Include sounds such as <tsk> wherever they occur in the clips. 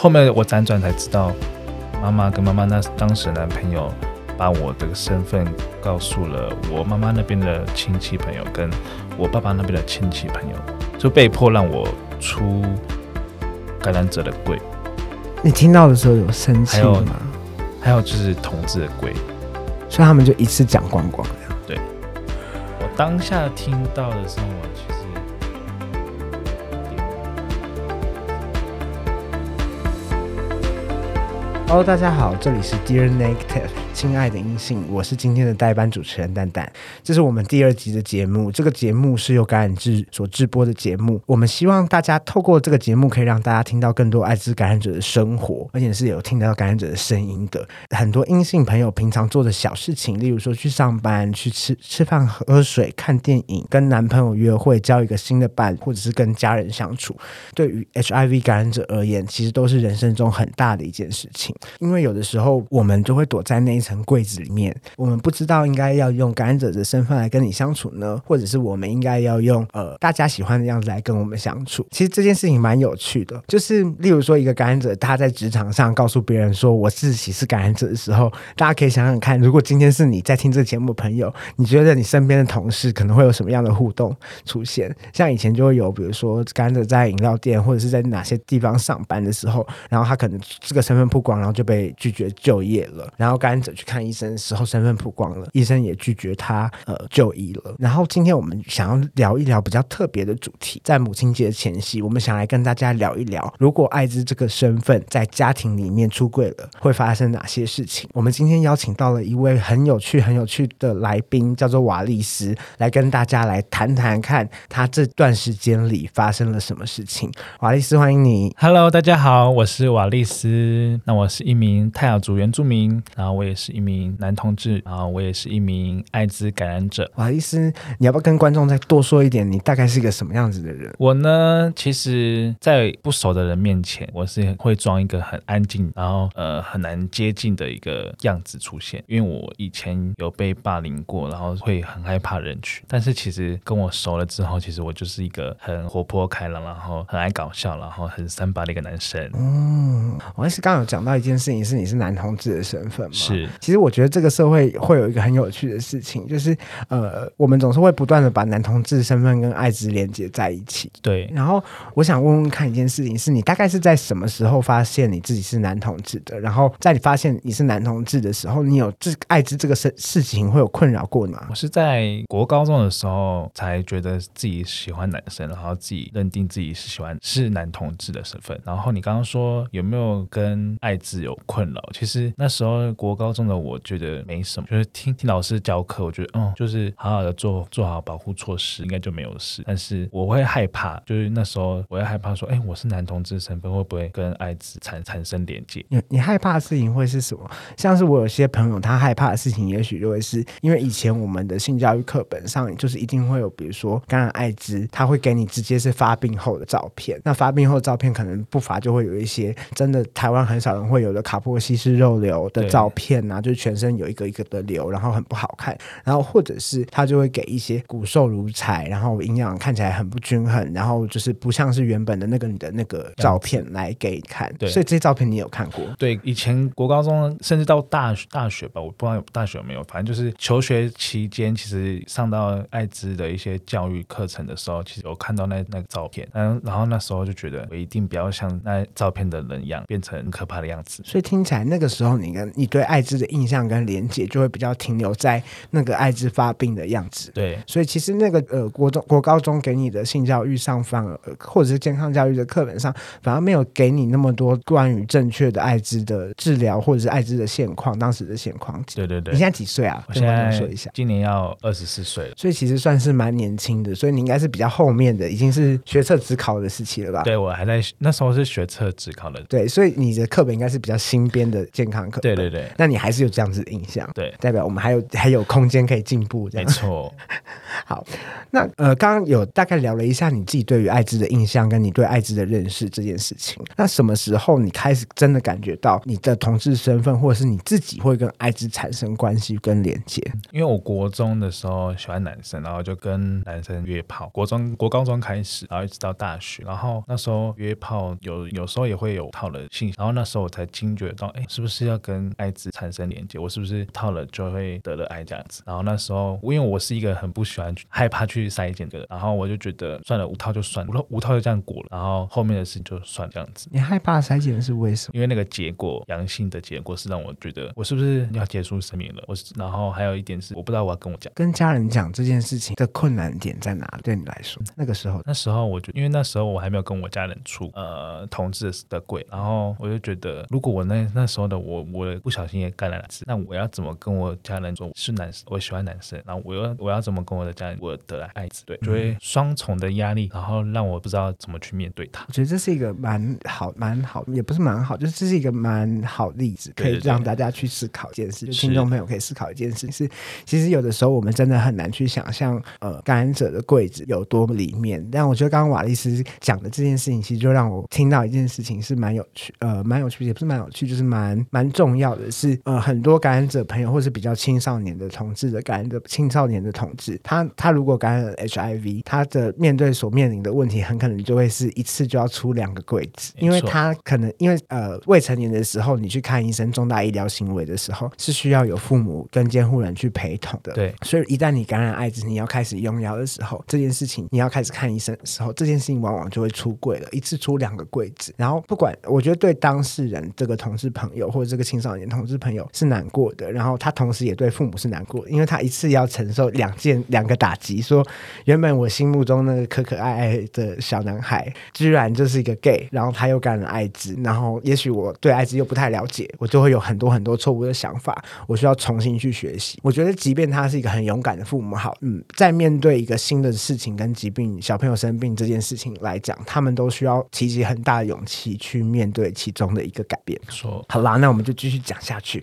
后面我辗转才知道，妈妈跟妈妈那当时的男朋友把我这个身份告诉了我妈妈那边的亲戚朋友，跟我爸爸那边的亲戚朋友，就被迫让我出感染者的柜，你听到的时候有生气吗？还有就是同志的柜。所以他们就一次讲光光这样。我当下听到的时候，Hello，大家好，这里是 Dear Negative， 亲爱的阴性，我是今天的代班主持人蛋蛋。这是我们第二集的节目，这个节目是由感染志所制播的节目。我们希望大家透过这个节目，可以让大家听到更多艾滋感染者的生活，而且是有听到感染者的声音的。很多阴性朋友平常做的小事情，例如说去上班、去吃吃饭、喝水、看电影、跟男朋友约会、交一个新的伴，或者是跟家人相处，对于 HIV 感染者而言，其实都是人生中很大的一件事情。因为有的时候我们就会躲在那一层柜子里面，我们不知道应该要用感染者的身份来跟你相处呢，或者是我们应该要用呃大家喜欢的样子来跟我们相处。其实这件事情蛮有趣的，就是例如说一个感染者他在职场上告诉别人说我自己是感染者的时候，大家可以想想看，如果今天是你在听这个节目的朋友，你觉得你身边的同事可能会有什么样的互动出现？像以前就会有，比如说感染者在饮料店或者是在哪些地方上班的时候，然后他可能这个身份曝光，然后就被拒绝就业了。然后感染者去看医生的时候，身份曝光了，医生也拒绝他呃就医了。然后今天我们想要聊一聊比较特别的主题，在母亲节前夕，我们想来跟大家聊一聊，如果艾滋这个身份在家庭里面出柜了，会发生哪些事情？我们今天邀请到了一位很有趣、很有趣的来宾，叫做瓦利斯，来跟大家来谈谈看他这段时间里发生了什么事情。瓦利斯，欢迎你。Hello，大家好，我是瓦利斯。那我是一名泰雅族原住民，然后我也一名男同志，然后我也是一名艾滋感染者。不好意思，你要不要跟观众再多说一点？你大概是一个什么样子的人？我呢，其实，在不熟的人面前，我是会装一个很安静，然后呃很难接近的一个样子出现，因为我以前有被霸凌过，然后会很害怕人群。但是其实跟我熟了之后，其实我就是一个很活泼开朗，然后很爱搞笑，然后很三八的一个男生。嗯，瓦利斯刚刚有讲到一件事情，是你是男同志的身份吗？是其实我觉得这个社会会有一个很有趣的事情，就是呃，我们总是会不断的把男同志身份跟艾滋连接在一起。对，然后我想问问看一件事情，是你大概是在什么时候发现你自己是男同志的？然后在你发现你是男同志的时候，你有这艾滋这个事事情会有困扰过你吗我？是在国高中的时候才觉得自己喜欢男生，然后自己认定自己是喜欢是男同志的身份。然后你刚刚说有没有跟艾滋有困扰？其实那时候国高中的我觉得没什么，就是听听老师教课，我觉得嗯，就是好好的做做好保护措施，应该就没有事。但是我会害怕，就是那时候我会害怕说，哎，我是男同志身份会不会跟艾滋产产生连接？你你害怕的事情会是什么？像是我有些朋友，他害怕的事情，也许就会是因为以前我们的性教育课本上，就是一定会有，比如说感染艾滋，他会给你直接是发病后的照片。那发病后的照片可能不乏就会有一些真的台湾很少人会有的卡波西式肉瘤的照片啊，就是全身有一个一个的瘤，然后很不好看。然后或者是他就会给一些骨瘦如柴，然后营养看起来很不均衡，然后就是不像是原本的那个你的那个照片来给你看。对所以这些照片你有看过？对，以前国高中甚至到大大学吧，我不知道有大学有没有，反正就是求学期间，其实上到艾滋的一些教育课程的时候，其实我看到那那个照片，嗯然后那时候就觉得我一定不要像那照片的人一样变成很可怕的样子。所以听起来那个时候你跟你对艾滋的印象跟连结就会比较停留在那个艾滋发病的样子。对所以其实那个呃国中国高中给你的性教育上反而、呃或者是健康教育的课本上，反而没有给你那么多关于正确的艾滋的治疗或者是艾滋的现况，当时的现况。对对对你，现在几岁啊？我现在说一下。今年要二十四岁了。所以其实算是蛮年轻的，所以你应该是比较后面的，已经是学测只考的时期了吧？对我还在那时候是学测只考的。对，所以你的课本应该是比较新编的健康课本。对对对，那你还还是有这样子的印象，对，代表我们还有还有空间可以进步，这样。没错。<laughs> 好，那呃，刚刚有大概聊了一下你自己对于艾滋的印象，跟你对艾滋的认识这件事情。那什么时候你开始真的感觉到你的同志身份，或者是你自己会跟艾滋产生关系跟连接？因为我国中的时候喜欢男生，然后就跟男生约炮。国中、国高中开始，然后一直到大学，然后那时候约炮有有时候也会有套了性，然后那时候我才惊觉到，哎，是不是要跟艾滋产生连接？我是不是套了就会得了癌这样子？然后那时候，因为我是一个很不喜欢、害怕去筛检的人，然后我就觉得算了，无套就算，无套无套就这样过了，然后后面的事情就算这样子。你害怕筛检是为什么？因为那个结果阳性的结果是让我觉得我是不是要结束生命了？我，然后还有一点是我不知道我要跟我讲。跟家人讲这件事情的困难点在哪？对你来说，那个时候，那时候我就因为那时候我还没有跟我家人出呃同志的柜，然后我就觉得，如果我那那时候的我我不小心也感那我要怎么跟我家人说是男生，我喜欢男生，然后我又我要怎么跟我的家人我得了艾滋，对，就会双重的压力，然后让我不知道怎么去面对他。我觉得这是一个蛮好蛮好，也不是蛮好，就是这是一个蛮好例子，可以让大家去思考一件事，就听众朋友可以思考一件事是，其实有的时候我们真的很难去想象，呃，感染者的柜子有多里面。但我觉得刚刚瓦利斯讲的这件事情，其实就让我听到一件事情是蛮有趣，呃，蛮有趣，也不是蛮有趣，就是蛮蛮重要的是，呃，很多感染者朋友或是比较青少年的同志的感染者青少年的同志，他他如果感染了 HIV，他的面对所面临的问题，很可能就会是一次就要出两个柜子，因为他可能因为呃未成年的时候，你去看医生重大医疗行为的时候，是需要有父母跟监护人去陪同的。对所以一旦你感染艾滋，你要开始用药的时候，这件事情你要开始看医生的时候，这件事情往往就会出柜了，一次出两个柜子。然后不管，我觉得对当事人这个同事朋友或者这个青少年同事朋友是难过的，然后他同时也对父母是难过的，因为他一次要承受两件两个打击，说原本我心目中那个可可爱爱的小男孩，居然就是一个 gay，然后他又感染艾滋，然后也许我对艾滋又不太了解，我就会有很多很多错误的想法，我需要重新去学习。我觉得，即便他是一个很勇敢的父母，好，嗯，在面对一个新的事情跟疾病，小朋友生病这件事情来讲，他们都需要提起很大的勇气去面对其中的一个改变。说好啦，那我们就继续讲下去。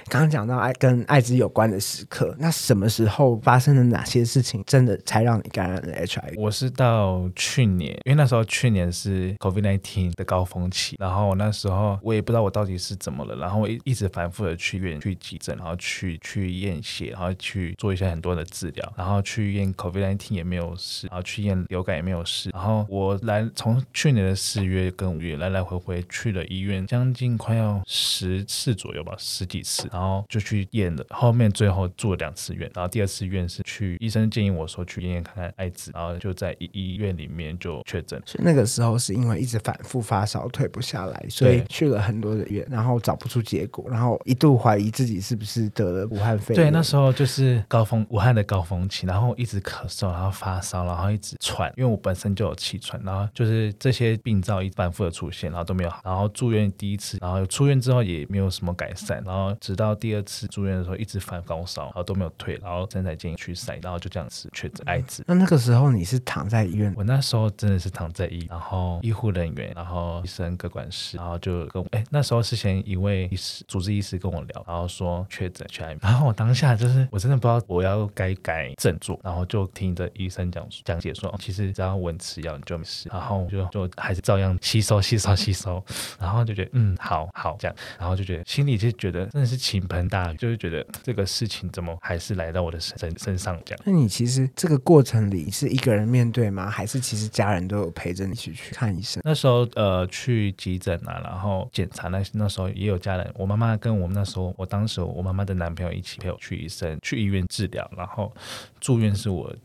刚刚讲到爱跟艾滋有关的时刻，那什么时候发生了哪些事情，真的才让你感染了 HIV？我是到去年，因为那时候去年是 COVID nineteen 的高峰期，然后我那时候我也不知道我到底是怎么了，然后我一一直反复的去医院去急诊，然后去去验血，然后去做一些很多的治疗，然后去验 COVID nineteen 也没有事，然后去验流感也没有事，然后我来从去年的四月跟五月来来回回去了医院，将近快要十次左右吧，十几次，然后就去验了，后面最后住了两次院，然后第二次院是去医生建议我说去验验看看艾滋，然后就在医医院里面就确诊。所以那个时候是因为一直反复发烧退不下来，所以去了很多的院，然后找不出结果，然后一度怀疑自己是不是得了武汉肺炎。对，那时候就是高峰，武汉的高峰期，然后一直咳嗽，然后发烧，然后一直喘，因为我本身就有气喘，然后就是这些病灶一反复的出现，然后都没有好，然后住院第一次，然后出院之后也没有什么改善，然后直到第二次住院的时候一直犯高烧，然后都没有退，然后真才建议去筛，然后就这样子确诊艾滋。那那个时候你是躺在医院，我那时候真的是躺在医，然后医护人员，然后医生、各管事，然后就跟我，哎，那时候是前一位医师、主治医师跟我聊，然后说确诊 HIV，然后我当下就是我真的不知道我要该改振作，然后就听着医生讲讲解说，哦其实只要稳吃药你就没事，然后就就还是照样吸收、吸收、吸收，然后就觉得嗯好好这样，然后就觉得心里就觉得真的是倾盆大雨，就是觉得这个事情怎么还是来到我的身身身上这样。那你其实这个过程里是一个人面对吗？还是其实家人都有陪着你去去看医生？那时候呃去急诊啊，然后检查那那时候也有家人，我妈妈跟我们那时候我当时我妈妈的男朋友一起陪我去医生去医院治疗，然后住院是我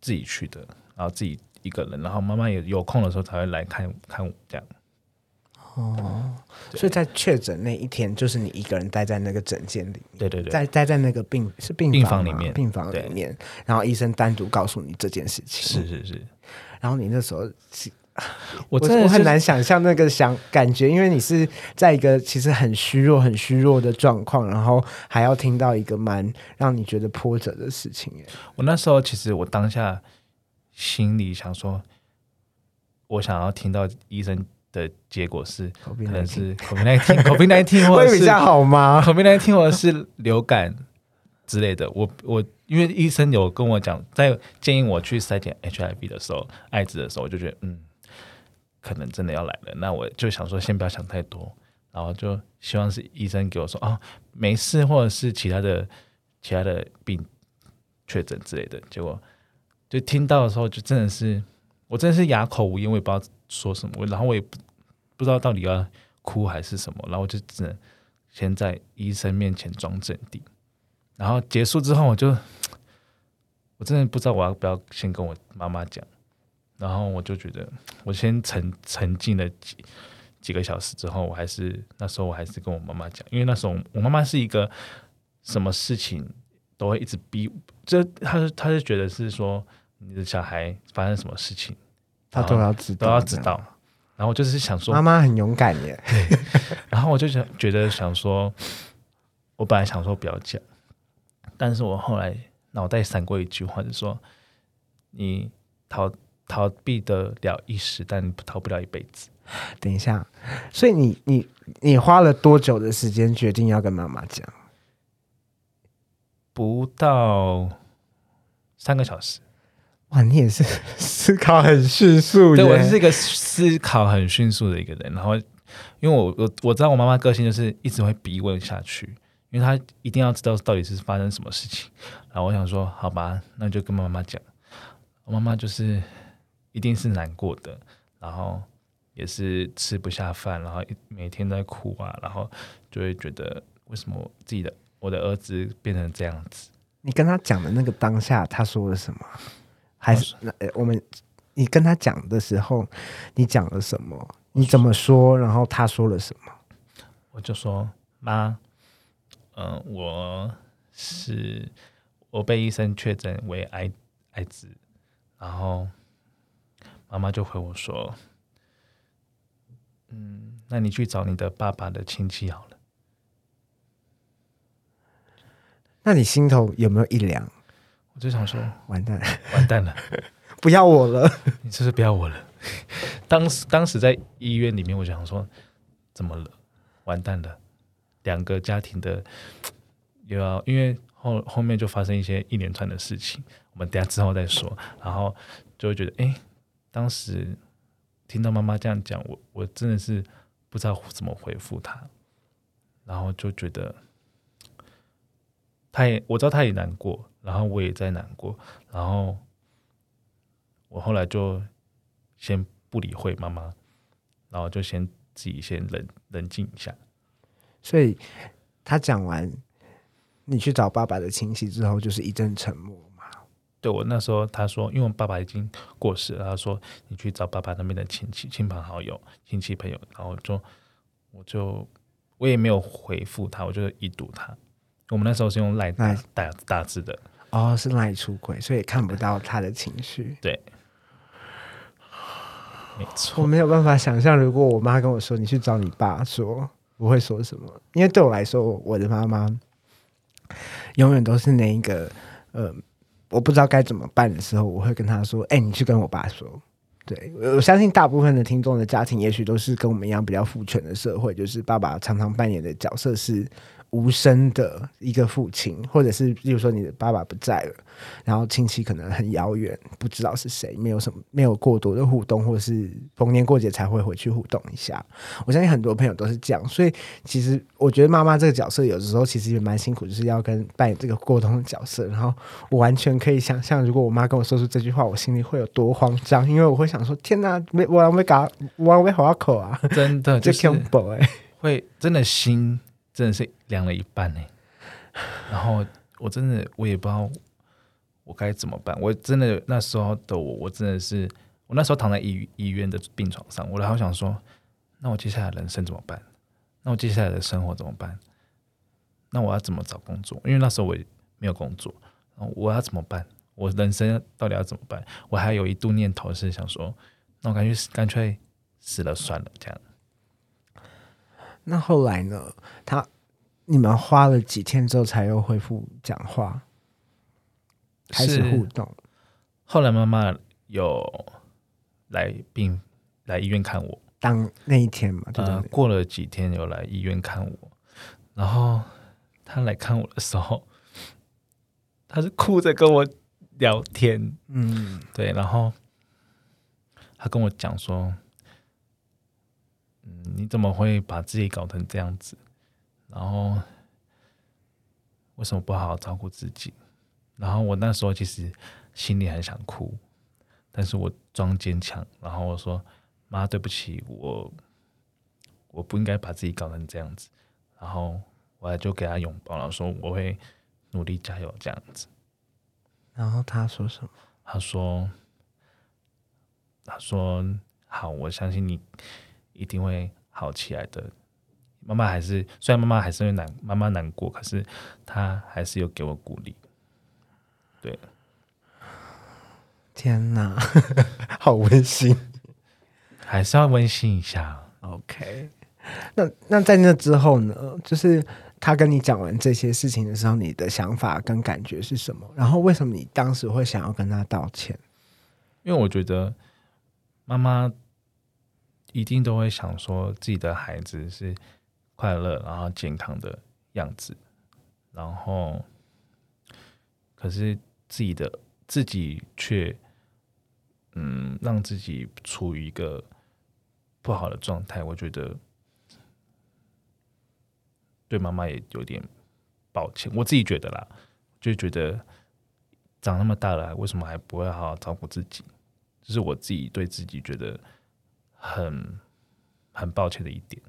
自己去的，然后自己一个人，然后妈妈也有空的时候才会来看看我这样。对所以在确诊那一天，就是你一个人待在那个诊间里面，对对对，在待在那个病是病病房里面病房里面，然后医生单独告诉你这件事情，是是是，然后你那时候我我真的我很难想象那个想感觉，因为你是在一个其实很虚弱、很虚弱的状况，然后还要听到一个蛮让你觉得波折的事情耶。我那时候其实我当下心里想说，我想要听到医生的的结果是可能 COVID-19 是 COVID nineteen <laughs> COVID nineteen 或者是会比较好吗？COVID nineteen 或者是流感之类的。我我因为医生有跟我讲，在建议我去筛检 HIV 的时候，艾滋的时候，我就觉得嗯，可能真的要来了。那我就想说，先不要想太多，然后就希望是医生给我说啊没事，或者是其他的其他的病确诊之类的。结果就听到的时候，就真的是我真的是哑口无言，我也不知道说什么，然后我也不不知道到底要哭还是什么，然后我就只能先在医生面前装镇定。然后结束之后，我就 <tsk> 我真的不知道我要不要先跟我妈妈讲，然后我就觉得我先沉沉浸了几几个小时之后，我还是那时候我还是跟我妈妈讲，因为那时候我妈妈是一个什么事情都会一直逼，这她她就觉得是说你的小孩发生什么事情她都要知道，都要知道，然后我就是想说妈妈很勇敢耶，<laughs> 然后我就想觉得想说，我本来想说不要讲，但是我后来脑袋闪过一句话，就说你逃逃避得了一时，但你逃不了一辈子。等一下，所以你你你花了多久的时间决定要跟妈妈讲？不到三个小时，哇，你也是 <laughs> 思考很迅速，对我是一个思考很迅速的一个人。然后，因为我我我知道我妈妈个性就是一直会逼问下去，因为她一定要知道到底是发生什么事情。然后我想说，好吧，那就跟妈妈讲。我妈妈就是一定是难过的，然后也是吃不下饭，然后一每天在哭啊，然后就会觉得为什么自己的我的儿子变成这样子。你跟他讲的那个当下，他说了什么？还是呃，我们你跟他讲的时候，你讲了什么？你怎么说？然后他说了什么？我就说妈，嗯、我是我被医生确诊为癌艾滋，然后妈妈就回我说，嗯，那你去找你的爸爸的亲戚好了。那你心头有没有一凉？我就想说，完蛋，完蛋了，<laughs> 不要我了。你是不是不要我了？当时当时在医院里面，我想说，怎么了？完蛋了，两个家庭的又要因为后后面就发生一些一连串的事情，我们等下之后再说。然后就会觉得，哎、当时听到妈妈这样讲，我我真的是不知道怎么回复她，然后就觉得。她也我知道她也难过，然后我也在难过，然后我后来就先不理会妈妈，然后就先自己先冷冷静一下。所以他讲完，你去找爸爸的亲戚之后，就是一阵沉默嘛。对我那时候，他说，因为我爸爸已经过世了，他说你去找爸爸那边的亲戚、亲朋好友、亲戚朋友，然后就我就我也没有回复他，我就一读他。我们那时候是用赖打打字的，哦，是赖出轨，所以看不到他的情绪。对，没错我，没有办法想象，如果我妈跟我说你去找你爸说，我会说什么？因为对我来说，我的妈妈永远都是那一个，呃，我不知道该怎么办的时候，我会跟她说：“哎、你去跟我爸说。”对，我我相信大部分的听众的家庭，也许都是跟我们一样比较父权的社会，就是爸爸常常扮演的角色是无声的一个父亲，或者是比如说你的爸爸不在了，然后亲戚可能很遥远，不知道是谁，没有什么没有过多的互动，或者是逢年过节才会回去互动一下。我相信很多朋友都是这样，所以其实我觉得妈妈这个角色有的时候其实也蛮辛苦，就是要跟扮演这个沟通的角色。然后我完全可以想象，如果我妈跟我说出这句话，我心里会有多慌张，因为我会想说：天哪，没我要没搞，我要没好口啊，真的这就哎。会真的心真的是凉了一半呢。然后我真的我也不知道我该怎么办。我真的那时候的我，我真的是我那时候躺在医医院的病床上，我然后想说，那我接下来人生怎么办？那我接下来的生活怎么办？那我要怎么找工作？因为那时候我没有工作，我要怎么办？我人生到底要怎么办？我还有一度念头是想说，那我干脆干脆死了算了，这样。那后来呢？他你们花了几天之后才又恢复讲话，开始互动？后来妈妈有来病来医院看我，当那一天嘛，对不呃，对？过了几天有来医院看我，然后他来看我的时候，他是哭着跟我聊天，嗯，对，然后他跟我讲说，嗯，你怎么会把自己搞成这样子？然后为什么不好好照顾自己？然后我那时候其实心里很想哭，但是我装坚强，然后我说：“妈，对不起，我我不应该把自己搞成这样子。”然后我就给他拥抱，然后说：“我会努力加油。”这样子。然后他说什么？他说：“他说好，我相信你一定会好起来的。妈妈还是虽然妈妈还是会难，妈妈难过，可是她还是有给我鼓励。对，天哪，<laughs> 好温馨。还是要温馨一下。OK，那那在那之后呢？就是他跟你讲完这些事情的时候，你的想法跟感觉是什么？然后为什么你当时会想要跟他道歉？因为我觉得妈妈一定都会想说自己的孩子是快乐然后健康的样子，然后可是自己的自己却嗯让自己处于一个不好的状态，我觉得对妈妈也有点抱歉，我自己觉得啦，就觉得长那么大了，为什么还不会好好照顾自己？就是我自己对自己觉得很很抱歉的一点。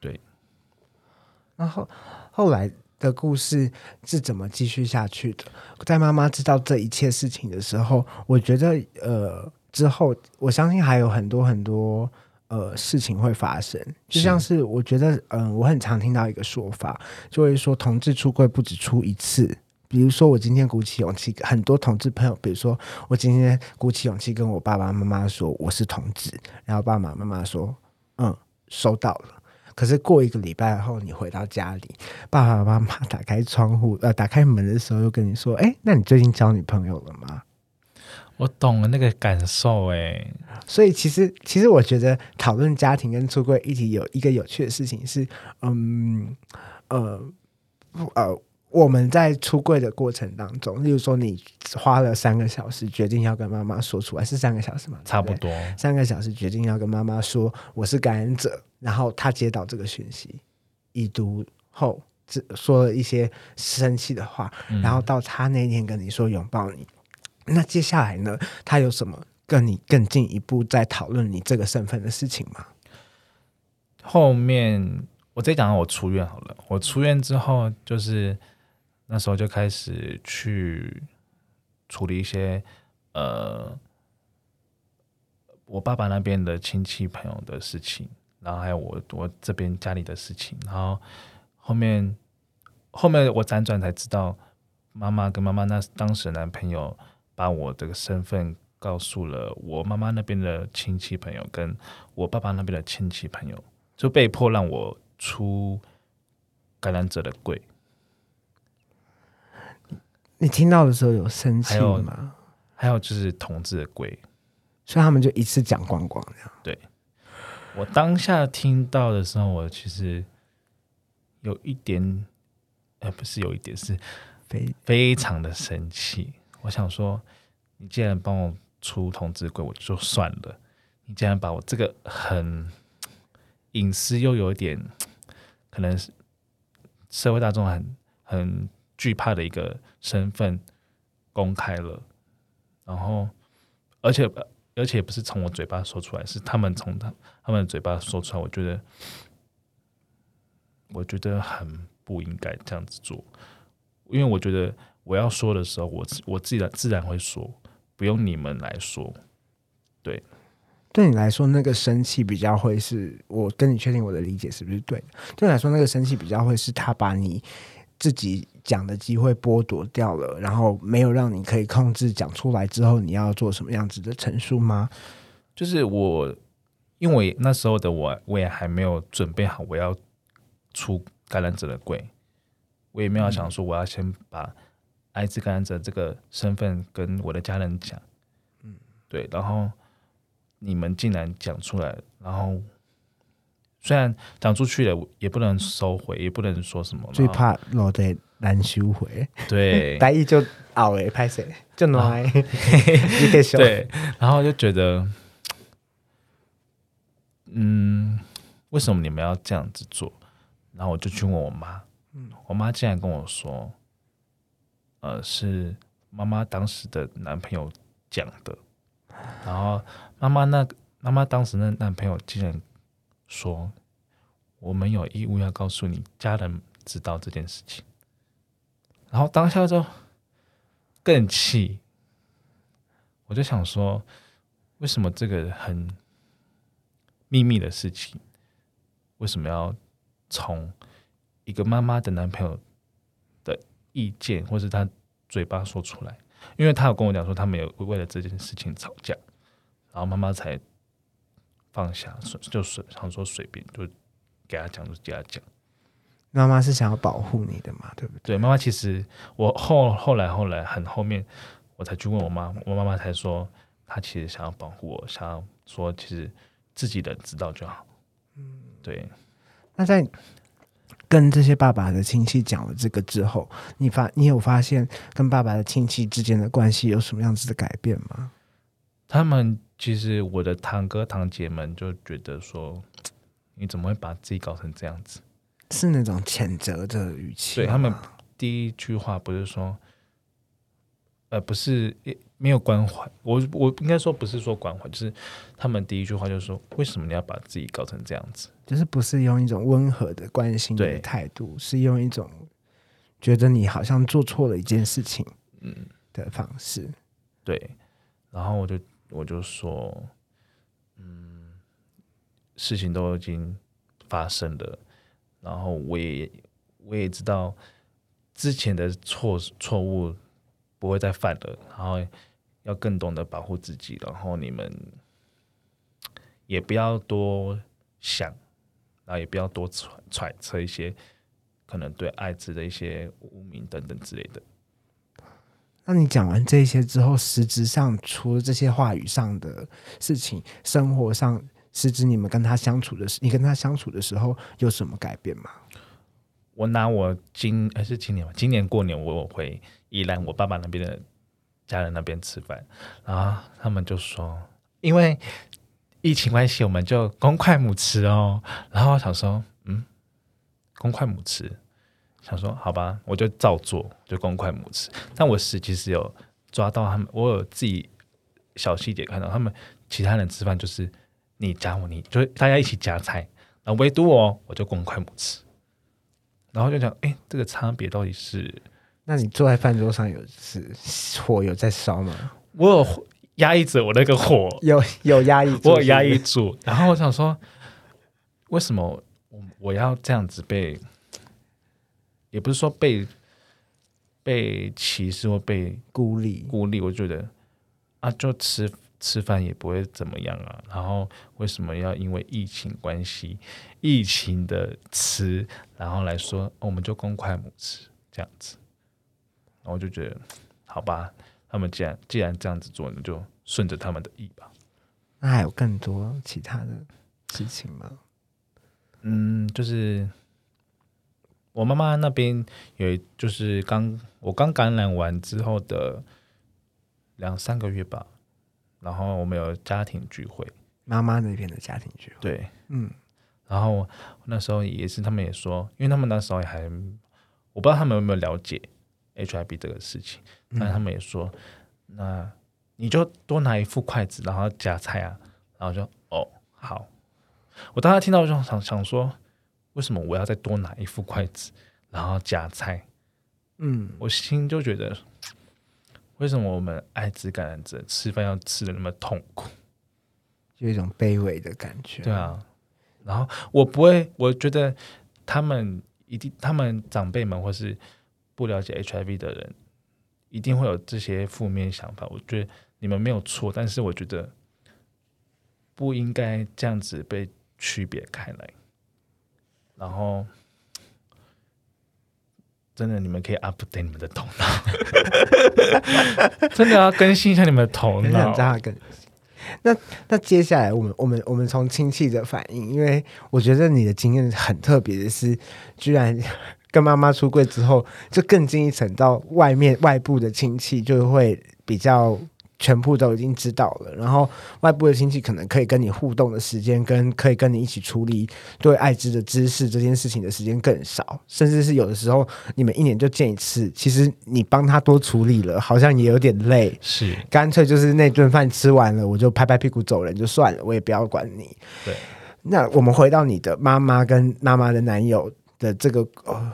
对然后后来的故事是怎么继续下去的？在妈妈知道这一切事情的时候，我觉得呃之后，我相信还有很多很多呃事情会发生。就像是我觉得，嗯、我很常听到一个说法，就会说同志出柜不止出一次。比如说，我今天鼓起勇气，很多同志朋友，比如说我今天鼓起勇气跟我爸爸妈妈说我是同志，然后爸爸妈妈说嗯收到了。可是过一个礼拜后，你回到家里，爸爸妈妈打开窗户呃打开门的时候，又跟你说：“哎，那你最近交女朋友了吗我懂了那个感受，哎，？”所以其实其实我觉得讨论家庭跟出柜议题有一个有趣的事情是，嗯呃不呃。我们在出柜的过程当中，例如说你花了三个小时决定要跟妈妈说出来，是三个小时吗？差不多。三个小时决定要跟妈妈说我是感染者，然后他接到这个讯息，已读后只说了一些生气的话，嗯然后到他那天跟你说拥抱你，那接下来呢，他有什么跟你更进一步在讨论你这个身份的事情吗？后面我再讲到我出院好了。我出院之后，就是那时候就开始去处理一些呃我爸爸那边的亲戚朋友的事情，然后还有我我这边家里的事情，然后后面后面我辗转才知道，妈妈跟妈妈那当时的男朋友把我这个身份告诉了我妈妈那边的亲戚朋友，跟我爸爸那边的亲戚朋友，就被迫让我出感染者的柜。你听到的时候有生气吗？还有就是同志的鬼，所以他们就一次讲光光这样。对我当下听到的时候，我其实有一点，呃，不是有一点，是非非常的生气。我想说，你既然帮我出同志鬼，我就算了。你竟然把我这个很隐私又有一点，可能是社会大众很很惧怕的一个身份公开了，然后而且而且不是从我嘴巴说出来，是他们从他他们的嘴巴说出来，我觉得我觉得很不应该这样子做，因为我觉得我要说的时候，我我自然自然会说，不用你们来说。对你来说，那个生气比较会是我跟你确定我的理解是不是对的？对你来说，那个生气比较会是他把你自己讲的机会剥夺掉了，然后没有让你可以控制讲出来之后你要做什么样子的陈述吗？就是我，因为那时候的我，我也还没有准备好我要出感染者的柜，我也没有想说我要先把艾滋感染者这个身份跟我的家人讲，嗯，对，然后你们竟然讲出来，然后虽然讲出去了，也不能收回，也不能说什么。最怕落在难收回，对。<laughs> 大意就熬诶，拍谁？就来，<laughs> 你可以说，对，然后就觉得，嗯，为什么你们要这样子做？然后我就去问我妈，我妈竟然跟我说，呃，是妈妈当时的男朋友讲的，然后妈妈那个妈妈当时那男朋友竟然说，我们有义务要告诉你家人知道这件事情，然后当下就更气，我就想说，为什么这个很秘密的事情，为什么要从一个妈妈的男朋友的意见，或是他嘴巴说出来？因为他有跟我讲说，他们有为了这件事情吵架，然后妈妈才放下，随就随想说随便就给他讲，就给他讲。妈妈是想要保护你的嘛，对不对？对，妈妈其实我后后来后来很后面，我才去问我妈，我妈妈才说，她其实想要保护我，想要说其实自己的知道就好。嗯，对，那在跟这些爸爸的亲戚讲了这个之后，你发你有发现跟爸爸的亲戚之间的关系有什么样子的改变吗？他们其实我的堂哥堂姐们就觉得说，你怎么会把自己搞成这样子？是那种谴责的语气，对他们第一句话不是说，呃，不是没有关怀，我我应该说不是说关怀，就是他们第一句话就是说，为什么你要把自己搞成这样子？就是不是用一种温和的关心的对态度，是用一种觉得你好像做错了一件事情，嗯的方式。对，然后我就我就说，嗯，事情都已经发生了，然后我也我也知道之前的错错误不会再犯了，然后要更懂得保护自己，然后你们也不要多想，然后也不要多揣揣测一些可能对艾滋的一些污名等等之类的。那你讲完这些之后，实质上除了这些话语上的事情，生活上实质你们跟他相处的时，你跟他相处的时候有什么改变吗？我拿我今还是今年吧，今年过年我有回宜兰我爸爸那边的家人那边吃饭，然后他们就说，因为疫情关系，我们就公筷母匙哦。然后我想说，嗯，公筷母匙，想说好吧，我就照做，就公筷母匙。但我是其实有抓到他们，我有自己小细节看到他们其他人吃饭就是你夹我，你就是大家一起夹菜，然后唯独我我就公筷母匙。然后就讲，哎，这个差别到底是？那你坐在饭桌上有是火有在烧吗？我有压抑着我那个火，有有压抑，我有压抑住。然后我想说，为什么我我要这样子被？也不是说被被歧视或被孤立。孤立，我觉得啊，就吃吃饭也不会怎么样啊。然后为什么要因为疫情关系、疫情的吃，然后来说、哦我们就公筷母吃这样子？然后我就觉得，好吧，他们既然既然这样子做，你就顺着他们的意吧。那还有更多其他的事情吗？嗯，就是我妈妈那边有，就是刚我刚感染完之后的两三个月吧，然后我们有家庭聚会，妈妈那边的家庭聚会，对，嗯，然后那时候也是他们也说，因为他们那时候也还我不知道他们有没有了解 HIV 这个事情，但是他们也说，那你就多拿一副筷子，然后夹菜啊，然后就哦好，我当时听到我就想想说，为什么我要再多拿一副筷子，然后夹菜？嗯，我心就觉得，为什么我们艾滋感染者吃饭要吃的那么痛苦？有一种卑微的感觉。对，啊，然后我不会，我觉得他们一定，他们长辈们或是不了解 HIV 的人，一定会有这些负面想法。我觉得你们没有错，但是我觉得不应该这样子被区别开来。然后，真的，你们可以 update 你们的头脑，真的要更新一下你们的头脑。叫他更那那接下来我们我们我们从亲戚的反应，因为我觉得你的经验很特别的是，居然跟妈妈出柜之后，就更进一层到外面外部的亲戚就会比较。全部都已经知道了，然后外部的亲戚可能可以跟你互动的时间，跟可以跟你一起处理对艾滋的知识这件事情的时间更少，甚至是有的时候你们一年就见一次，其实你帮他多处理了，好像也有点累，是干脆就是那顿饭吃完了，我就拍拍屁股走人就算了，我也不要管你。对，那我们回到你的妈妈跟妈妈的男友。的这个呃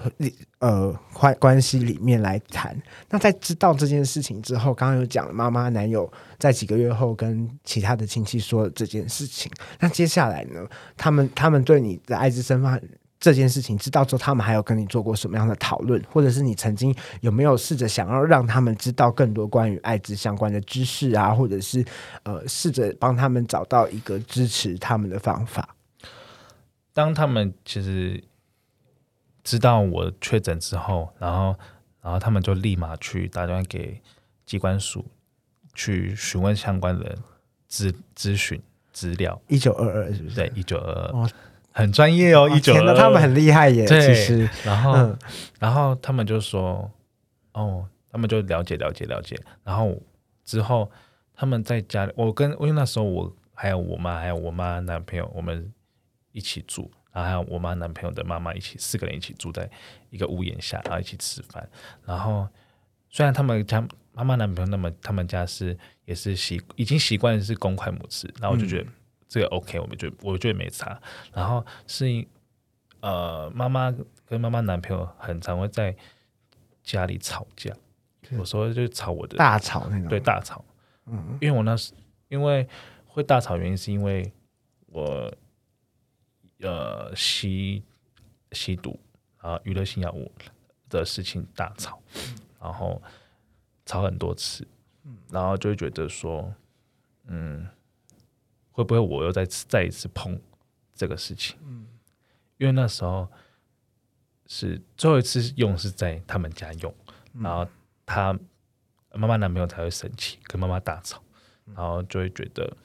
呃关关系里面来谈，那在知道这件事情之后，刚刚有讲妈妈男友在几个月后跟其他的亲戚说了这件事情，那接下来呢，他们他们对你的艾滋生发这件事情知道之后，他们还有跟你做过什么样的讨论，或者是你曾经有没有试着想要让他们知道更多关于艾滋相关的知识啊，或者是呃试着帮他们找到一个支持他们的方法？当他们其实。知道我确诊之后，然后，然后他们就立马去打电话给机关署，去询问相关的咨咨询资料。一九二二是不是？对，一九二二，很专业哦。一九二二，他们很厉害耶。其实，然后，然后他们就说，哦，他们就了解了解了解。然后之后，他们在家里，我跟因为那时候我还有我妈，还有我妈男朋友，我们一起住。还有我妈男朋友的妈妈一起四个人一起住在一个屋檐下，然后一起吃饭。然后虽然他们家妈妈男朋友那么他们家是也是习已经习惯是公筷母匙，然后我就觉得这个 OK，我们就我觉得没差。然后是呃妈妈跟妈妈男朋友很常会在家里吵架，有时候就吵我的大吵那种，对大吵。嗯，因为我那时因为会大吵原因是因为我。呃，吸吸毒啊，娱乐性药物的事情大吵，然后吵很多次，然后就会觉得说，嗯，会不会我又再次再一次碰这个事情？嗯，因为那时候是最后一次用是在他们家用，然后他妈妈男朋友才会生气，跟妈妈大吵，然后就会觉得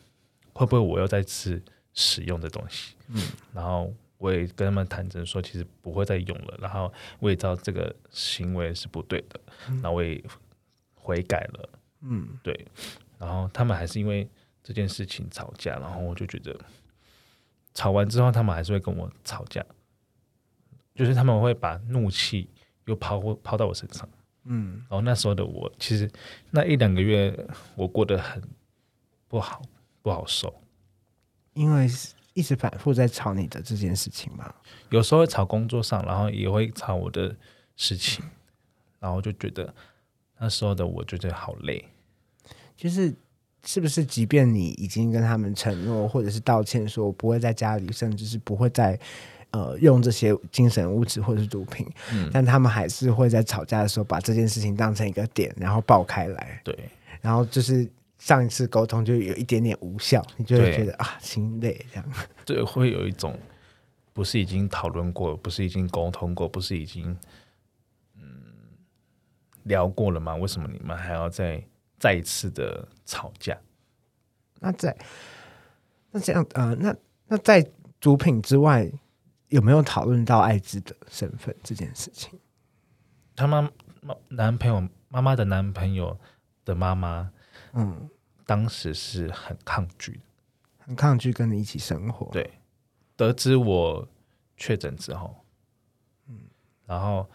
会不会我又再次。使用的东西，嗯，然后我也跟他们坦诚说，其实不会再用了。然后我也知道这个行为是不对的，那我也悔改了，嗯，对。然后他们还是因为这件事情吵架，然后我就觉得吵完之后，他们还是会跟我吵架，就是他们会把怒气又抛抛到我身上，嗯。然后那时候的我，其实那一两个月我过得很不好，不好受。因为一直反复在吵你的这件事情嘛，有时候会吵工作上，然后也会吵我的事情，然后就觉得那时候的我觉得好累。就是是不是，即便你已经跟他们承诺，或者是道歉，说不会在家里，甚至是不会再呃用这些精神物质或者是毒品，嗯，但他们还是会在吵架的时候把这件事情当成一个点，然后爆开来。对，然后就是。上一次沟通就有一点点无效，你就会觉得啊心累这样。对，会有一种不是已经讨论过，不是已经沟通过，不是已经嗯聊过了吗？为什么你们还要再再一次的吵架？那在那这样呃，那那在主品之外，有没有讨论到艾滋的身份这件事情？他妈妈男朋友妈妈的男朋友的妈妈。嗯，当时是很抗拒的，很抗拒跟你一起生活。对，得知我确诊之后，嗯，然后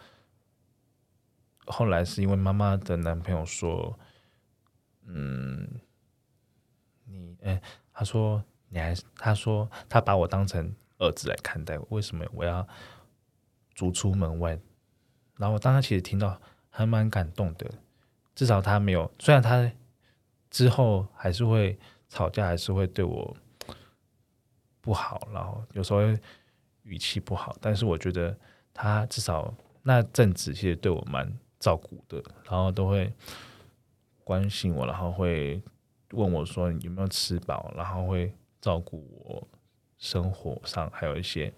后来是因为妈妈的男朋友说，嗯，你，哎，他说你还，他说他把我当成儿子来看待，为什么我要逐出门外？然后我当时其实听到还蛮感动的，至少他没有，虽然他。之后还是会吵架，还是会对我不好，然后有时候语气不好。但是我觉得他至少那阵子其实对我蛮照顾的，然后都会关心我，然后会问我说有没有吃饱，然后会照顾我生活上还有一些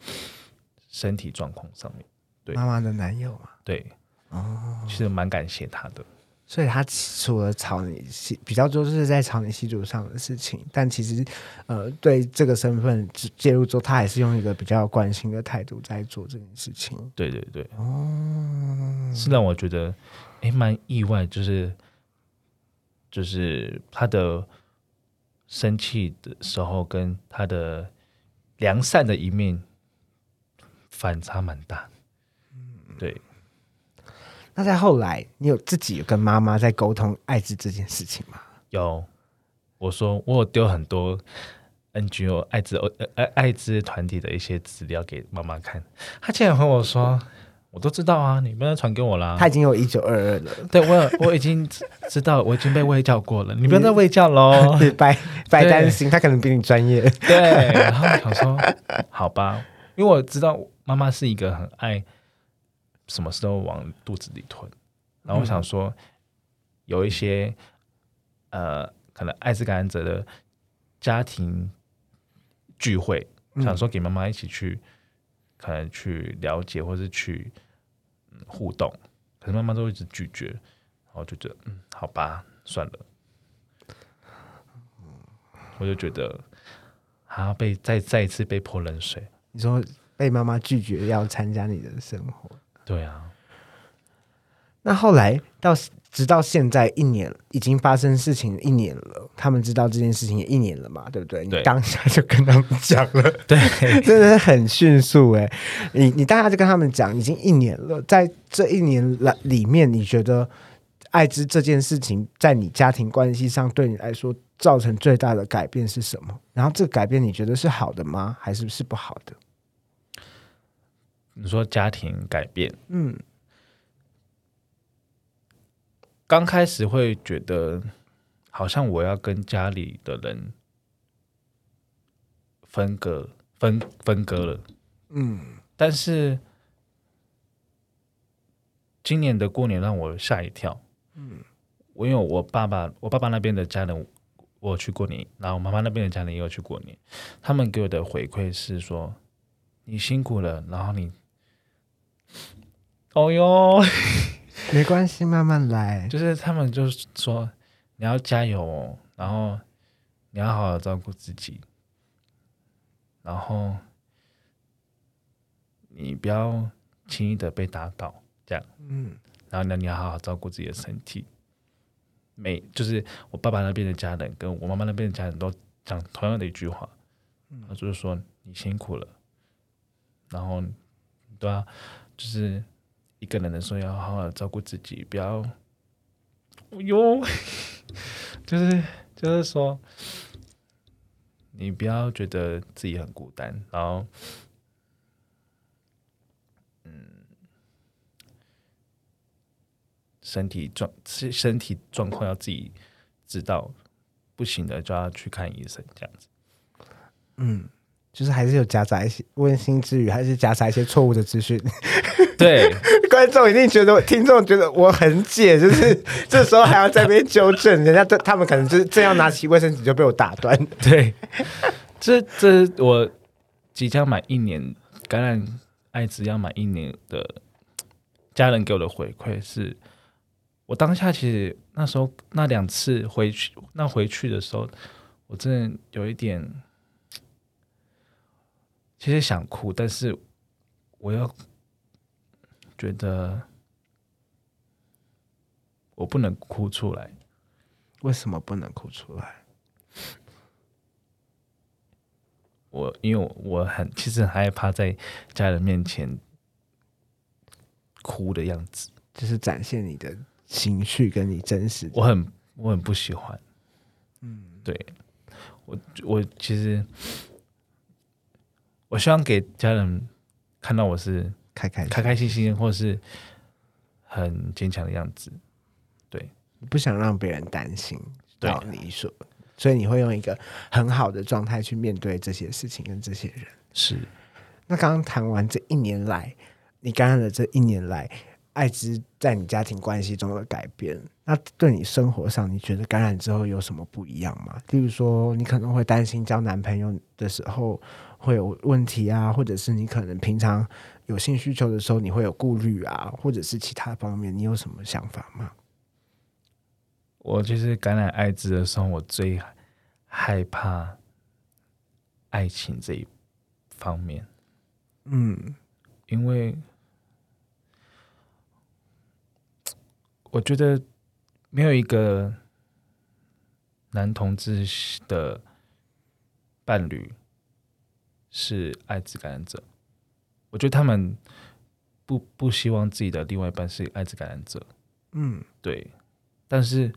身体状况上面。对，妈妈的男友嘛，对，哦，其实蛮感谢他的。所以他除了吵你吸，比较多是在吵你吸毒上的事情，但其实，呃，对这个身份介入之后，他还是用一个比较关心的态度在做这件事情。对对对，哦，是让我觉得，哎，蛮意外，就是就是他的生气的时候，跟他的良善的一面反差蛮大。嗯，对。那在后来，你有自己有跟妈妈在沟通艾滋这件事情吗？有，我说我有丢很多 NGO 艾滋呃艾艾滋团体的一些资料给妈妈看，她竟然和我说：“我都知道啊，你不要传给我啦。”他已经有一九二二了，对我我已经知道，我已经被喂教过了，你不要再喂教喽，<laughs> 白白担心，他可能比你专业。对，然后想说好吧，因为我知道妈妈是一个很爱。什么事都往肚子里吞，然后我想说，有一些呃，可能艾滋感染者的家庭聚会，想说给妈妈一起去，可能去了解或是去互动，可是妈妈都一直拒绝，然后就觉得嗯，好吧，算了，我就觉得还要被再再一次被泼冷水。你说被妈妈拒绝要参加你的生活？对啊，那后来到直到现在一年，已经发生事情一年了，他们知道这件事情也一年了嘛，对不对？你当下就跟他们讲了，<laughs> <laughs> 对，真的是很迅速哎。你你当下就跟他们讲，已经一年了，在这一年来里面，你觉得艾滋这件事情在你家庭关系上对你来说造成最大的改变是什么？然后这个改变你觉得是好的吗？还是是不好的？你说家庭改变，嗯，刚开始会觉得好像我要跟家里的人分割分分割了，嗯，但是今年的过年让我吓一跳，嗯，我因为我爸爸我爸爸那边的家人我去过年，然后我妈妈那边的家人也有去过年，他们给我的回馈是说你辛苦了，然后你。哦哟，没关系，慢慢来。就是他们就是说，你要加油，然后你要好好照顾自己，然后你不要轻易的被打倒，这样。嗯。然后呢，你要好好照顾自己的身体。每就是我爸爸那边的家人跟我妈妈那边的家人都讲同样的一句话，嗯，就是说你辛苦了，然后对啊。就是一个人的时候要好好照顾自己，不要哟，<laughs> 就是就是说，你不要觉得自己很孤单，然后，嗯，身体状身身体状况要自己知道，不行的就要去看医生，这样子，嗯。就是还是有夹杂一些温馨之余，还是夹杂一些错误的资讯。<laughs> 对，<laughs> 观众一定觉得，听众觉得我很解，就是 <laughs> 这时候还要在那边纠正人家，他们可能就是正要拿起卫生纸就被我打断。对，这这我即将满一年感染艾滋要满一年的家人给我的回馈是，我当下其实那时候那两次回去，那回去的时候，我真的有一点。其实想哭，但是我又觉得我不能哭出来。为什么不能哭出来？我因为我很其实很害怕在家人面前哭的样子，就是展现你的情绪跟你真实。我很我很不喜欢。嗯，对我我其实。我希望给家人看到我是开开开开心心，或者是很坚强的样子。对，不想让别人担心。对，你说，所以你会用一个很好的状态去面对这些事情跟这些人。是。那刚刚谈完这一年来，你感染了这一年来，艾滋在你家庭关系中的改变，那对你生活上，你觉得感染之后有什么不一样吗？例如说，你可能会担心交男朋友的时候。会有问题啊，或者是你可能平常有性需求的时候，你会有顾虑啊，或者是其他方面，你有什么想法吗？我就是感染艾滋的时候，我最害怕爱情这一方面，嗯因为我觉得没有一个男同志的伴侣是艾滋感染者，我觉得他们不不希望自己的另外一半是艾滋感染者，嗯。对，但是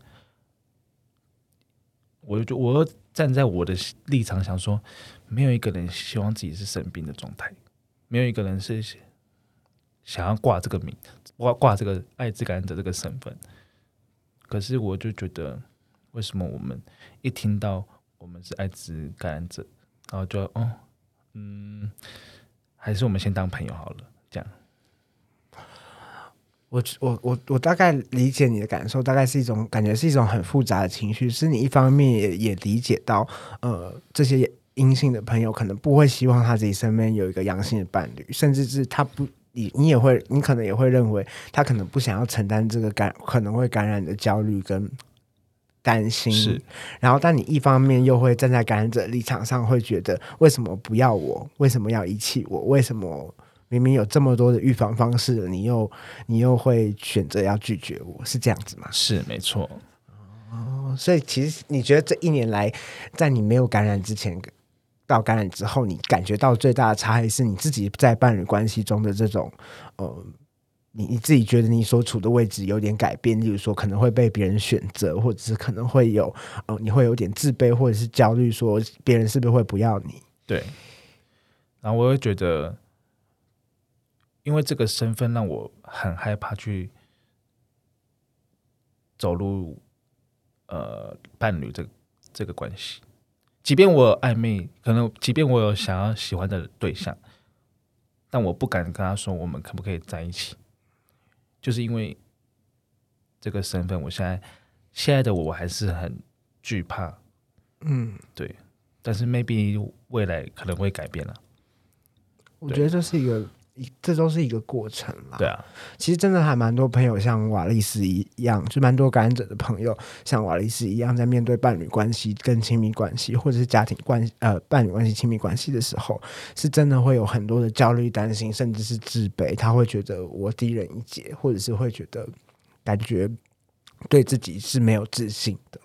我就我又站在我的立场想说，没有一个人希望自己是生病的状态，没有一个人是想要挂这个名，挂挂这个艾滋感染者这个身份。可是我就觉得，为什么我们一听到我们是艾滋感染者，然后就哦，嗯，还是我们先当朋友好了，这样。我我我我大概理解你的感受，大概是一种感觉，是一种很复杂的情绪。是你一方面也也理解到，呃，这些阴性的朋友可能不会希望他自己身边有一个阳性的伴侣，甚至是他不，你你也会，你可能也会认为他可能不想要承担这个感可能会感染的焦虑跟担心。是，然后但你一方面又会站在感染者立场上，会觉得为什么不要我？为什么要遗弃我？为什么？明明有这么多的预防方式，你又你又会选择要拒绝我，是这样子吗？是没错，哦，所以其实你觉得这一年来，在你没有感染之前到感染之后，你感觉到最大的差异是你自己在伴侣关系中的这种呃，你你自己觉得你所处的位置有点改变，例如说可能会被别人选择，或者是可能会有呃，你会有点自卑或者是焦虑，说别人是不是会不要你？对。然后我会觉得，因为这个身份让我很害怕去走入呃伴侣这个这个关系。即便我有暧昧，可能即便我有想要喜欢的对象，但我不敢跟他说我们可不可以在一起，就是因为这个身份，我现在现在的我还是很惧怕，嗯，对。但是 maybe 未来可能会改变了，我觉得这是一个一，这都是一个过程啦。对啊，其实真的还蛮多朋友像瓦利斯一样，就蛮多感染者的朋友像瓦利斯一样，在面对伴侣关系、跟亲密关系，或者是家庭关呃伴侣关系、亲密关系的时候，是真的会有很多的焦虑、担心，甚至是自卑。他会觉得我低人一截，或者是会觉得感觉对自己是没有自信的。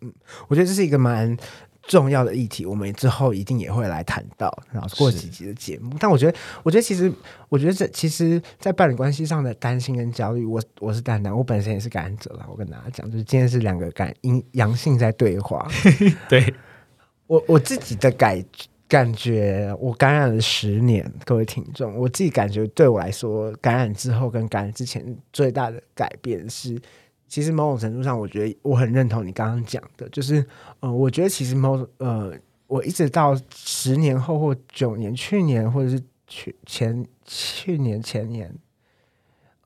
嗯，我觉得这是一个蛮。重要的议题，我们之后一定也会来谈到，然后过几集的节目。但我觉得，我觉得其实，我觉得这其实，在伴侣关系上的担心跟焦虑，我我是蛋蛋，我本身也是感染者了。我跟大家讲，就是今天是两个感阴阳性在对话。<laughs> 对我我自己的感感觉，我感染了十年，各位听众，我自己感觉对我来说，感染之后跟感染之前最大的改变是。其实某种程度上，我觉得我很认同你刚刚讲的，就是呃，我觉得其实某呃，我一直到十年后或九年、去年或者是去前去年前年，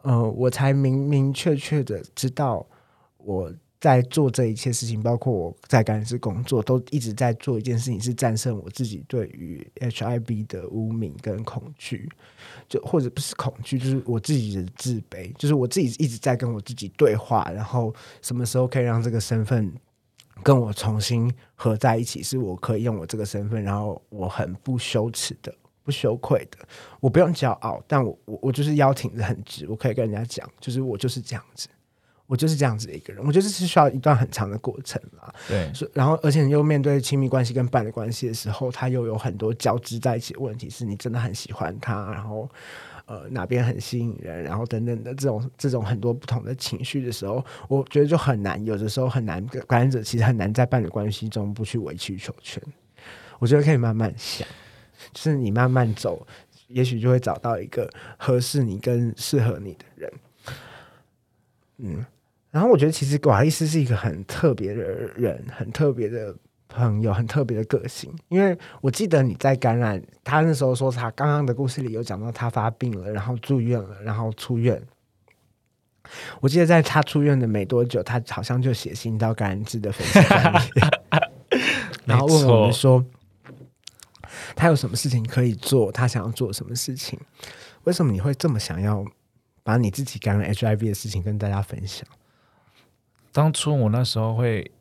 呃，我才明明确确的知道我在做这一切事情，包括我在干事工作，都一直在做一件事情，是战胜我自己对于 HIV 的污名跟恐惧。就或者不是恐惧，就是我自己的自卑，就是我自己一直在跟我自己对话，然后什么时候可以让这个身份跟我重新合在一起，是我可以用我这个身份，然后我很不羞耻的、不羞愧的，我不用骄傲，但我我我就是腰挺着很直，我可以跟人家讲，就是我就是这样子。我就是这样子的一个人，我觉得是需要一段很长的过程啦。对，然后而且你又面对亲密关系跟伴侣关系的时候，他又有很多交织在一起的问题，是你真的很喜欢他，然后呃哪边很吸引人，然后等等的这种这种很多不同的情绪的时候，我觉得就很难，有的时候很难，感染者其实很难在伴侣关系中不去委曲求全。我觉得可以慢慢想，就是你慢慢走，也许就会找到一个合适你跟适合你的人。嗯。然后我觉得，其实瓦利斯是一个很特别的人，很特别的朋友，很特别的个性。因为我记得你在感染他那时候说，他刚刚的故事里有讲到他发病了，然后住院了，然后出院。我记得在他出院的没多久，他好像就写信到感染制的粉丝 <laughs> 然后问我们说，他有什么事情可以做，他想要做什么事情？为什么你会这么想要把你自己感染 HIV 的事情跟大家分享？当初我那时候会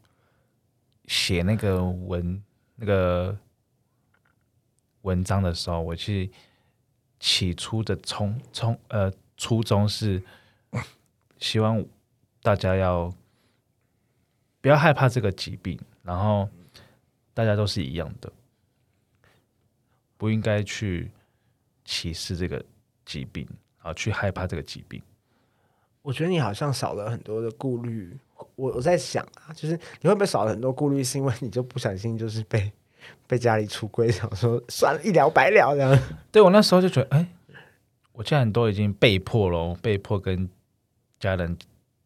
写那个文那个文章的时候，我去起初的冲冲呃初衷是希望大家要不要害怕这个疾病，然后大家都是一样的，不应该去歧视这个疾病，啊去害怕这个疾病。我觉得你好像少了很多的顾虑。我我在想啊，就是你会不会少了很多顾虑，是因为你就不小心就是被被家里出轨，想说算了，一了百了这样。对我那时候就觉得，哎，我既然都已经被迫了，被迫跟家人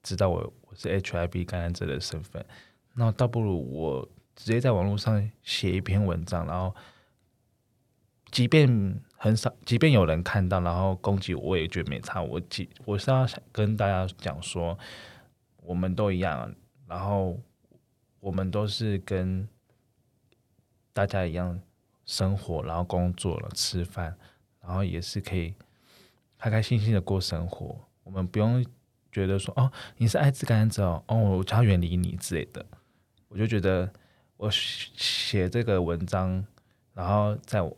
知道我我是 HIV 感染者的身份，那倒不如我直接在网络上写一篇文章，然后即便很少，即便有人看到，然后攻击我，我也觉得没差。我即我是要想跟大家讲说。我们都一样，然后我们都是跟大家一样生活，然后工作了，吃饭，然后也是可以开开心心的过生活。我们不用觉得说哦，你是艾滋感染者哦，我就要远离你之类的。我就觉得我写这个文章，然后在我。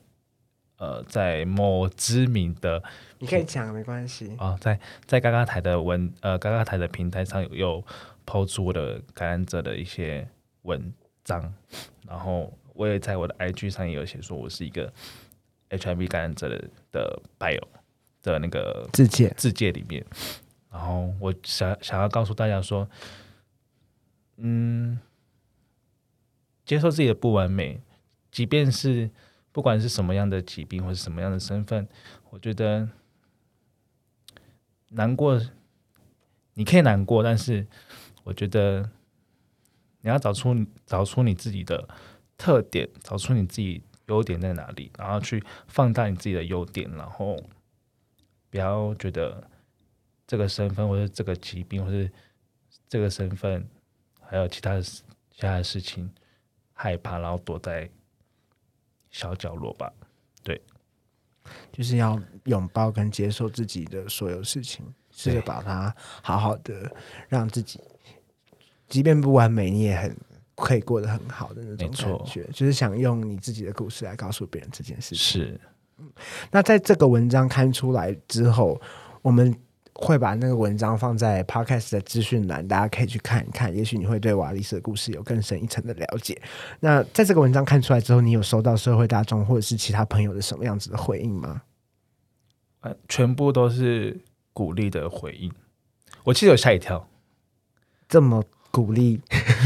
呃，在某知名的，你可以讲没关系啊，在在嘎嘎台的文呃嘎嘎台的平台上有抛出我的感染者的一些文章，然后我也在我的 IG 上也有写说我是一个 HIV 感染者的的 bio 的那个字界字界里面，然后我想想要告诉大家说，嗯，接受自己的不完美，即便是。不管是什么样的疾病或者什么样的身份，我觉得难过，你可以难过，但是我觉得你要找出找出你自己的特点，找出你自己优点在哪里，然后去放大你自己的优点，然后不要觉得这个身份或者这个疾病或者这个身份还有其他的其他的事情害怕，然后躲在。小角落吧，对，就是要拥抱跟接受自己的所有事情，试着把它好好的让自己，即便不完美，你也很可以过得很好的那种感觉。就是想用你自己的故事来告诉别人这件事情。是，那在这个文章刊出来之后，我们。会把那个文章放在 podcast 的资讯栏，大家可以去看一看。也许你会对瓦利斯的故事有更深一层的了解。那在这个文章看出来之后，你有收到社会大众或者是其他朋友的什么样子的回应吗？呃，全部都是鼓励的回应。我其实有吓一跳，这么。鼓励，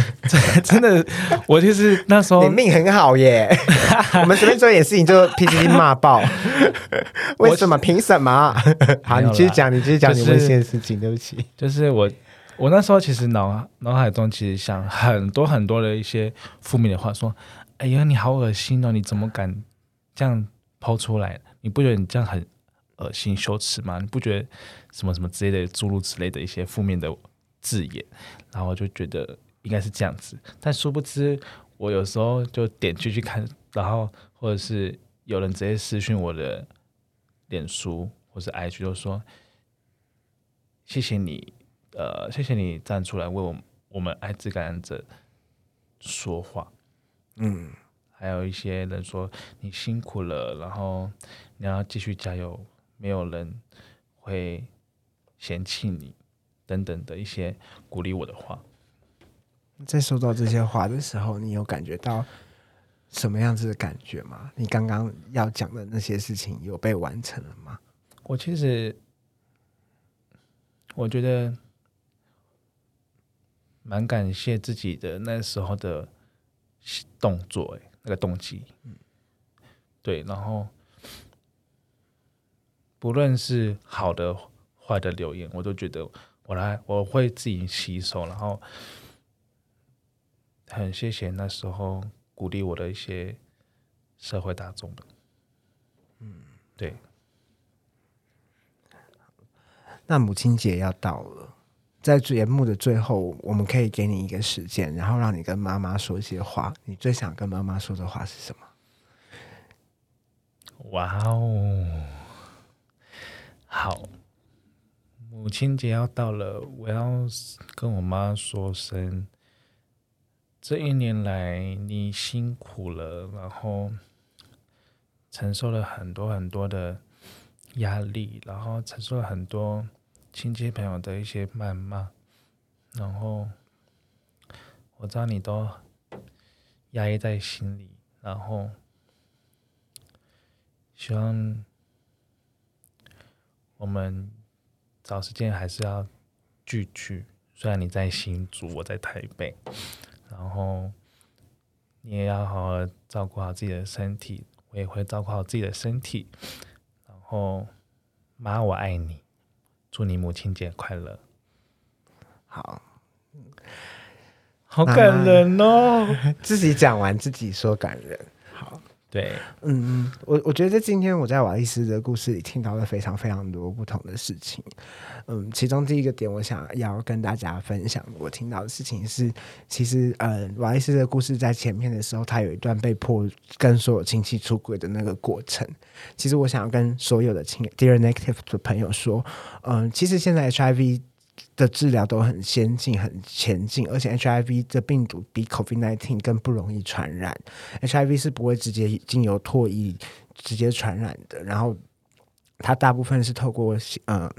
<laughs> 真的，我就是那时候你命很好耶。<laughs> 我们随便做一点事情就 P P T 骂爆，为什么？凭什么？<laughs> 好，你继续讲，你继续讲你温馨的事情。对不起，就是我，我那时候其实脑脑海中其实想很多很多的一些负面的话，说：“哎呀，你好恶心哦，你怎么敢这样抛出来？你不觉得你这样很恶心羞耻吗？你不觉得什么什么之类的诸如此类的一些负面的？”字眼，然后就觉得应该是这样子，但殊不知，我有时候就点进去看，然后或者是有人直接私讯我的脸书或是 IG，就说谢谢你，呃，谢谢你站出来为我我们艾滋感染者说话，嗯，还有一些人说你辛苦了，然后你要继续加油，没有人会嫌弃你。等等的一些鼓励我的话，在收到这些话的时候，你有感觉到什么样子的感觉吗？你刚刚要讲的那些事情有被完成了吗？我其实我觉得蛮感谢自己的那时候的动作，哎，那个动机，嗯，对，然后不论是好的坏的留言，我都觉得。我来，我会自己洗手，然后很谢谢那时候鼓励我的一些社会大众们。嗯，对。那母亲节要到了，在节目的最后，我们可以给你一个时间，然后让你跟妈妈说一些话。你最想跟妈妈说的话是什么？哇哦，好。母亲节要到了，我要跟我妈说声，这一年来你辛苦了，然后承受了很多很多的压力，然后承受了很多亲戚朋友的一些谩骂，然后我知道你都压抑在心里，然后希望我们。找时间还是要聚聚，虽然你在新竹，我在台北，然后你也要好好照顾好自己的身体，我也会照顾好自己的身体。然后妈，我爱你，祝你母亲节快乐。好，好感人哦，<laughs> 自己讲完自己说感人。对，嗯嗯，我我觉得今天我在瓦利斯的故事里听到了非常非常多不同的事情，嗯，其中第一个点我想要跟大家分享，我听到的事情是，其实嗯，瓦利斯的故事在前面的时候，他有一段被迫跟所有亲戚出轨的那个过程，其实我想要跟所有的亲 Dear Negative 的朋友说，嗯，其实现在 HIV。的治疗都很先进、很前进，而且 HIV 的病毒比 COVID-19 更不容易传染。HIV 是不会直接经由唾液直接传染的，然后它大部分是透过嗯，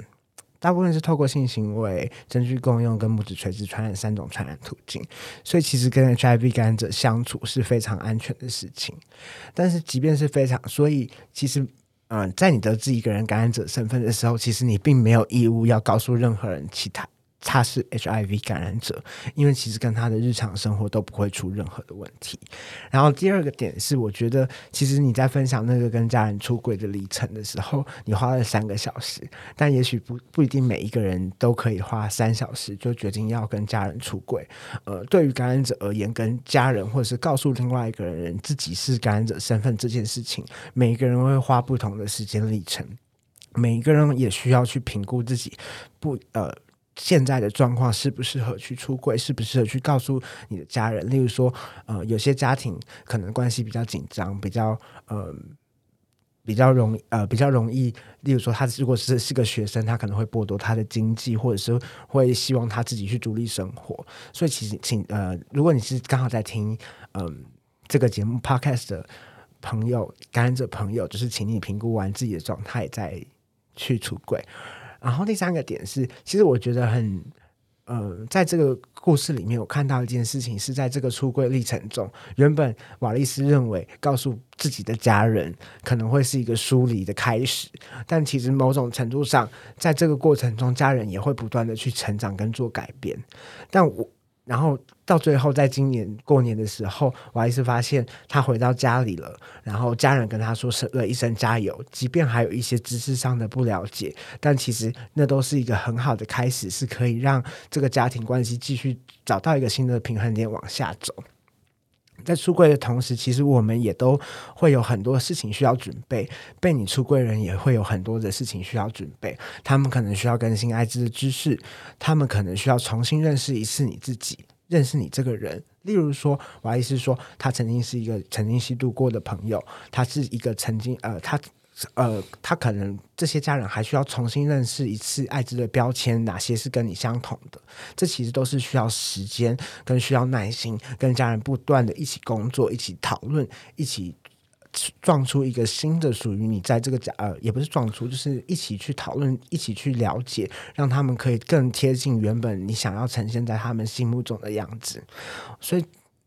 大部分是透过性行为、针具共用跟母子垂直传染三种传染途径。所以其实跟 HIV 感染者相处是非常安全的事情。但是即便是非常，所以其实。嗯，在你得知一个人感染者身份的时候，其实你并没有义务要告诉任何人其他。他是 HIV 感染者，因为其实跟他的日常生活都不会出任何的问题。然后第二个点是，我觉得其实你在分享那个跟家人出轨的历程的时候，你花了三个小时，但也许不不一定每一个人都可以花三小时就决定要跟家人出轨。呃，对于感染者而言，跟家人或者是告诉另外一个人自己是感染者身份这件事情，每一个人会花不同的时间历程，每一个人也需要去评估自己不呃。现在的状况适不适合去出柜？适不适合去告诉你的家人？例如说，呃，有些家庭可能关系比较紧张，比较呃比较容呃比较容易。例如说，他如果是是个学生，他可能会剥夺他的经济，或者是会希望他自己去独立生活。所以，其实请呃，如果你是刚好在听嗯这个节目 podcast 的朋友，感染者朋友，就是请你评估完自己的状态再去出柜。然后第三个点是，其实我觉得很，呃，在这个故事里面，我看到一件事情是在这个出柜历程中，原本瓦利斯认为告诉自己的家人可能会是一个疏离的开始，但其实某种程度上，在这个过程中，家人也会不断的去成长跟做改变，但我。然后到最后，在今年过年的时候，我还是发现他回到家里了。然后家人跟他说声了一声加油，即便还有一些知识上的不了解，但其实那都是一个很好的开始，是可以让这个家庭关系继续找到一个新的平衡点往下走。在出柜的同时，其实我们也都会有很多事情需要准备。被你出柜人也会有很多的事情需要准备。他们可能需要更新艾滋的知识，他们可能需要重新认识一次你自己，认识你这个人。例如说，我意思说，他曾经是一个曾经吸毒过的朋友，他是一个曾经呃，他。呃，他可能这些家人还需要重新认识一次艾滋的标签，哪些是跟你相同的？这其实都是需要时间，跟需要耐心，跟家人不断的一起工作，一起讨论，一起撞出一个新的属于你在这个家呃，也不是撞出，就是一起去讨论，一起去了解，让他们可以更贴近原本你想要呈现在他们心目中的样子。所以。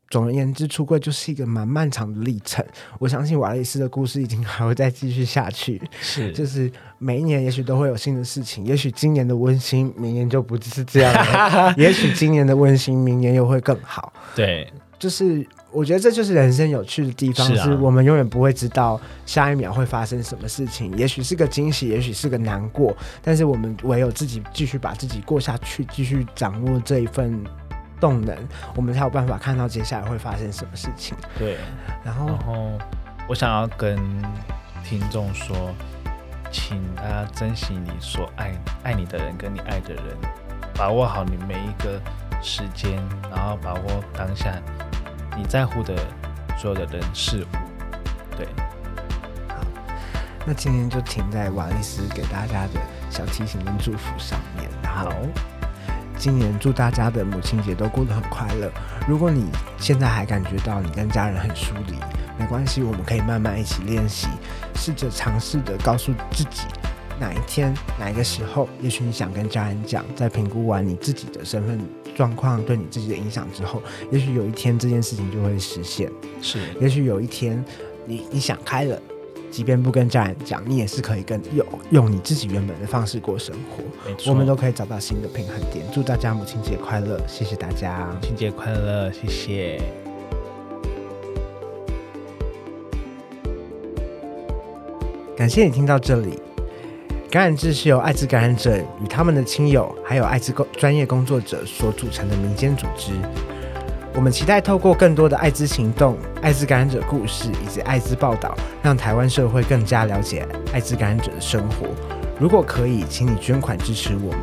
总而言之，出柜就是一个蛮漫长的历程。我相信瓦雷斯的故事已经还会再继续下去。是，就是每一年也许都会有新的事情。也许今年的温馨，明年就不是这样了。<laughs> 也许今年的温馨，明年又会更好。对，就是我觉得这就是人生有趣的地方，是我们永远不会知道下一秒会发生什么事情。也许是个惊喜，也许是个难过，但是我们唯有自己继续把自己过下去，继续掌握这一份。动能，我们才有办法看到接下来会发生什么事情。对，然后，然后我想要跟听众说，请大家珍惜你所爱爱你的人跟你爱的人，把握好你每一个时间，然后把握当下你在乎的所有的人事物。对，好，那今天就停在瓦利斯给大家的小提醒跟祝福上面。好。今年祝大家的母亲节都过得很快乐。如果你现在还感觉到你跟家人很疏离，没关系，我们可以慢慢一起练习，试着尝试的告诉自己，哪一天哪一个时候，也许你想跟家人讲，在评估完你自己的身份状况对你自己的影响之后，也许有一天这件事情就会实现。是，也许有一天你你想开了。即便不跟家人讲，你也是可以跟用用你自己原本的方式过生活。我们都可以找到新的平衡点。祝大家母亲节快乐！谢谢大家，母亲节快乐！谢谢。感谢你听到这里。感染志是由艾滋感染者与他们的亲友，还有艾滋工专业工作者所组成的民间组织。我们期待透过更多的艾滋行动、艾滋感染者故事以及艾滋报道，让台湾社会更加了解艾滋感染者的生活。如果可以，请你捐款支持我们。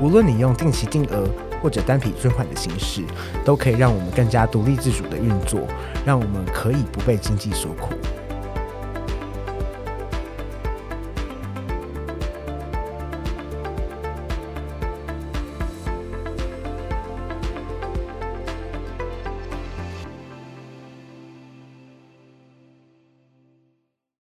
无论你用定期定额或者单笔捐款的形式，都可以让我们更加独立自主的运作，让我们可以不被经济所苦。